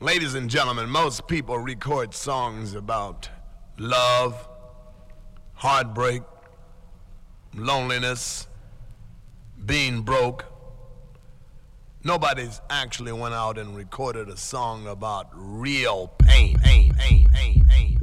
Ladies and gentlemen, most people record songs about love, heartbreak, loneliness, being broke. Nobody's actually went out and recorded a song about real pain, pain, pain, pain, pain,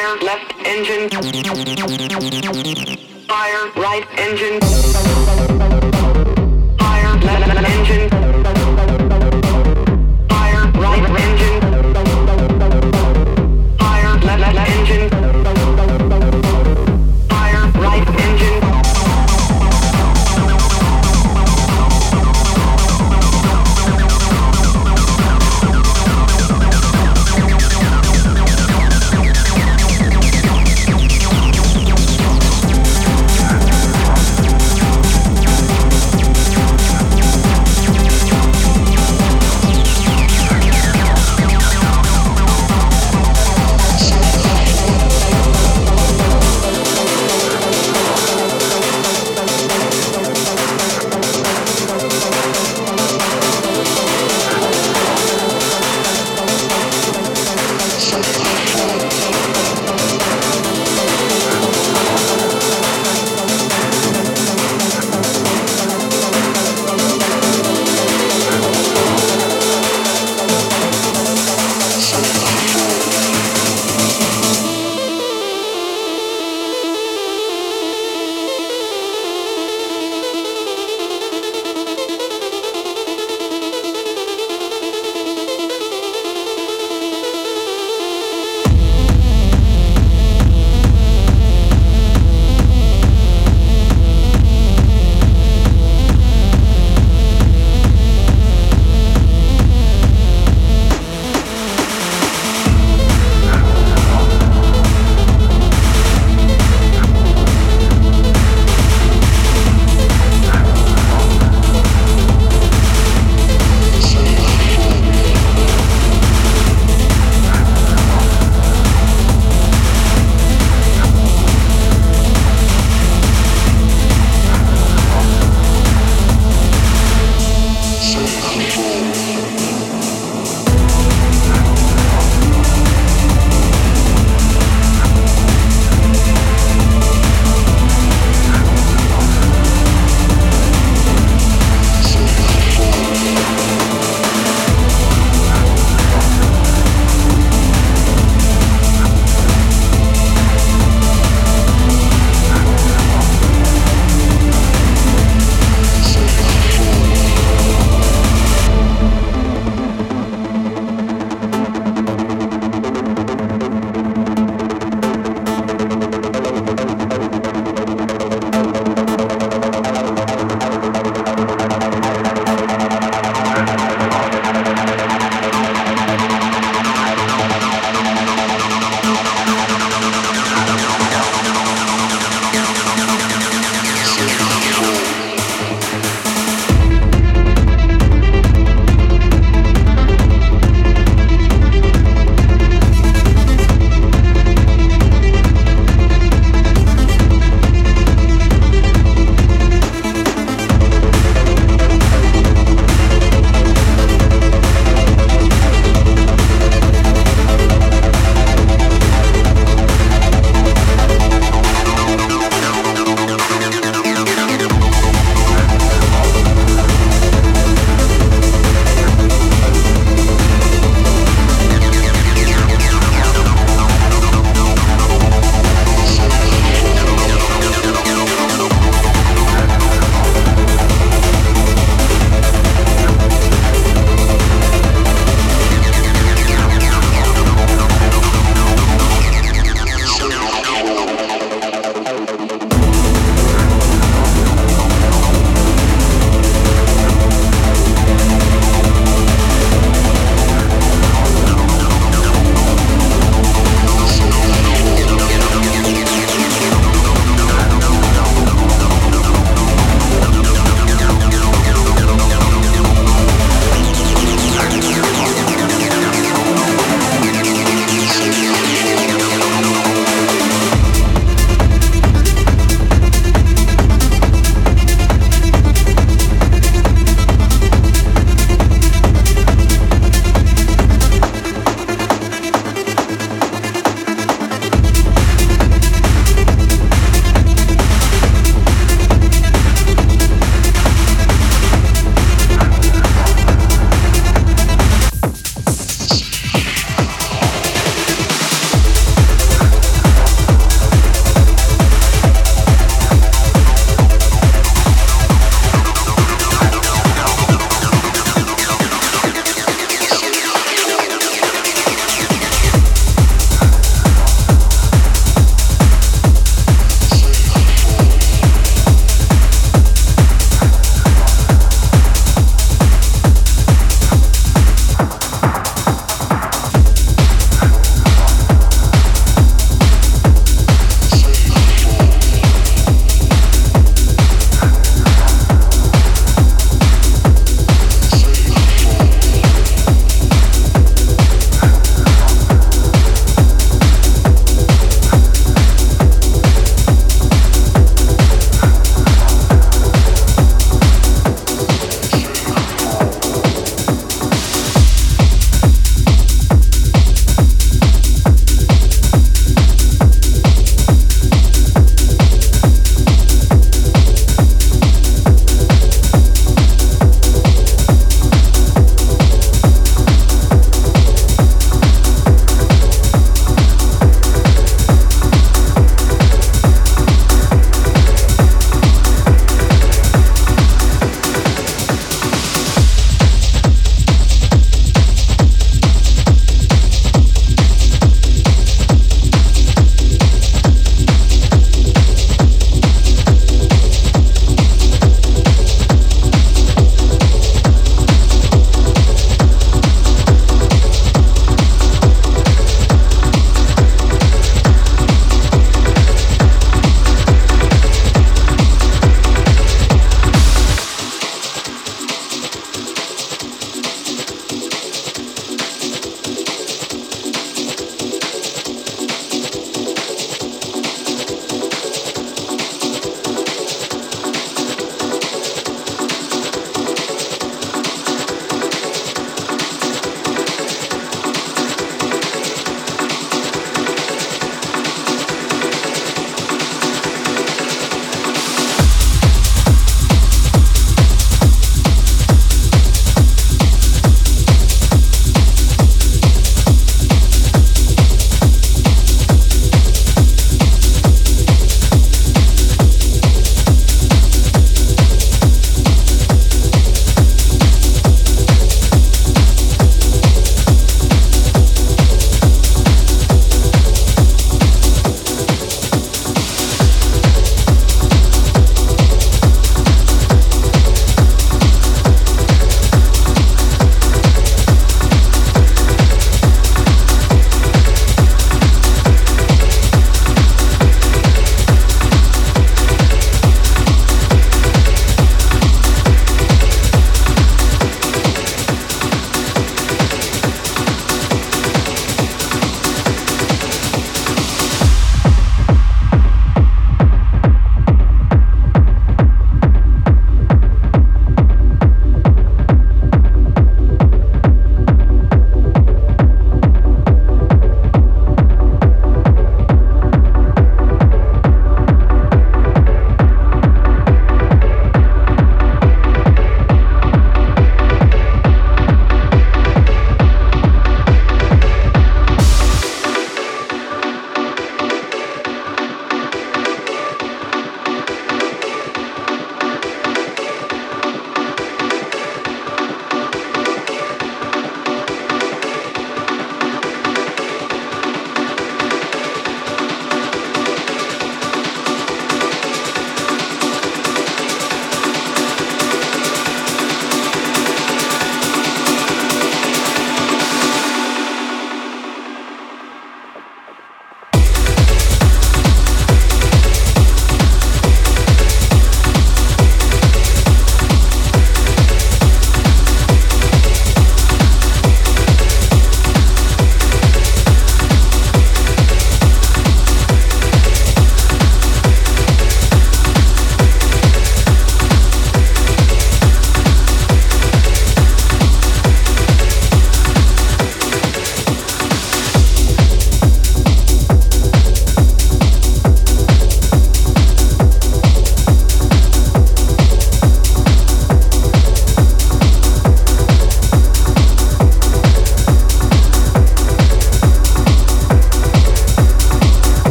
Fire left engine. Fire right engine. Fire left engine. Fire right engine.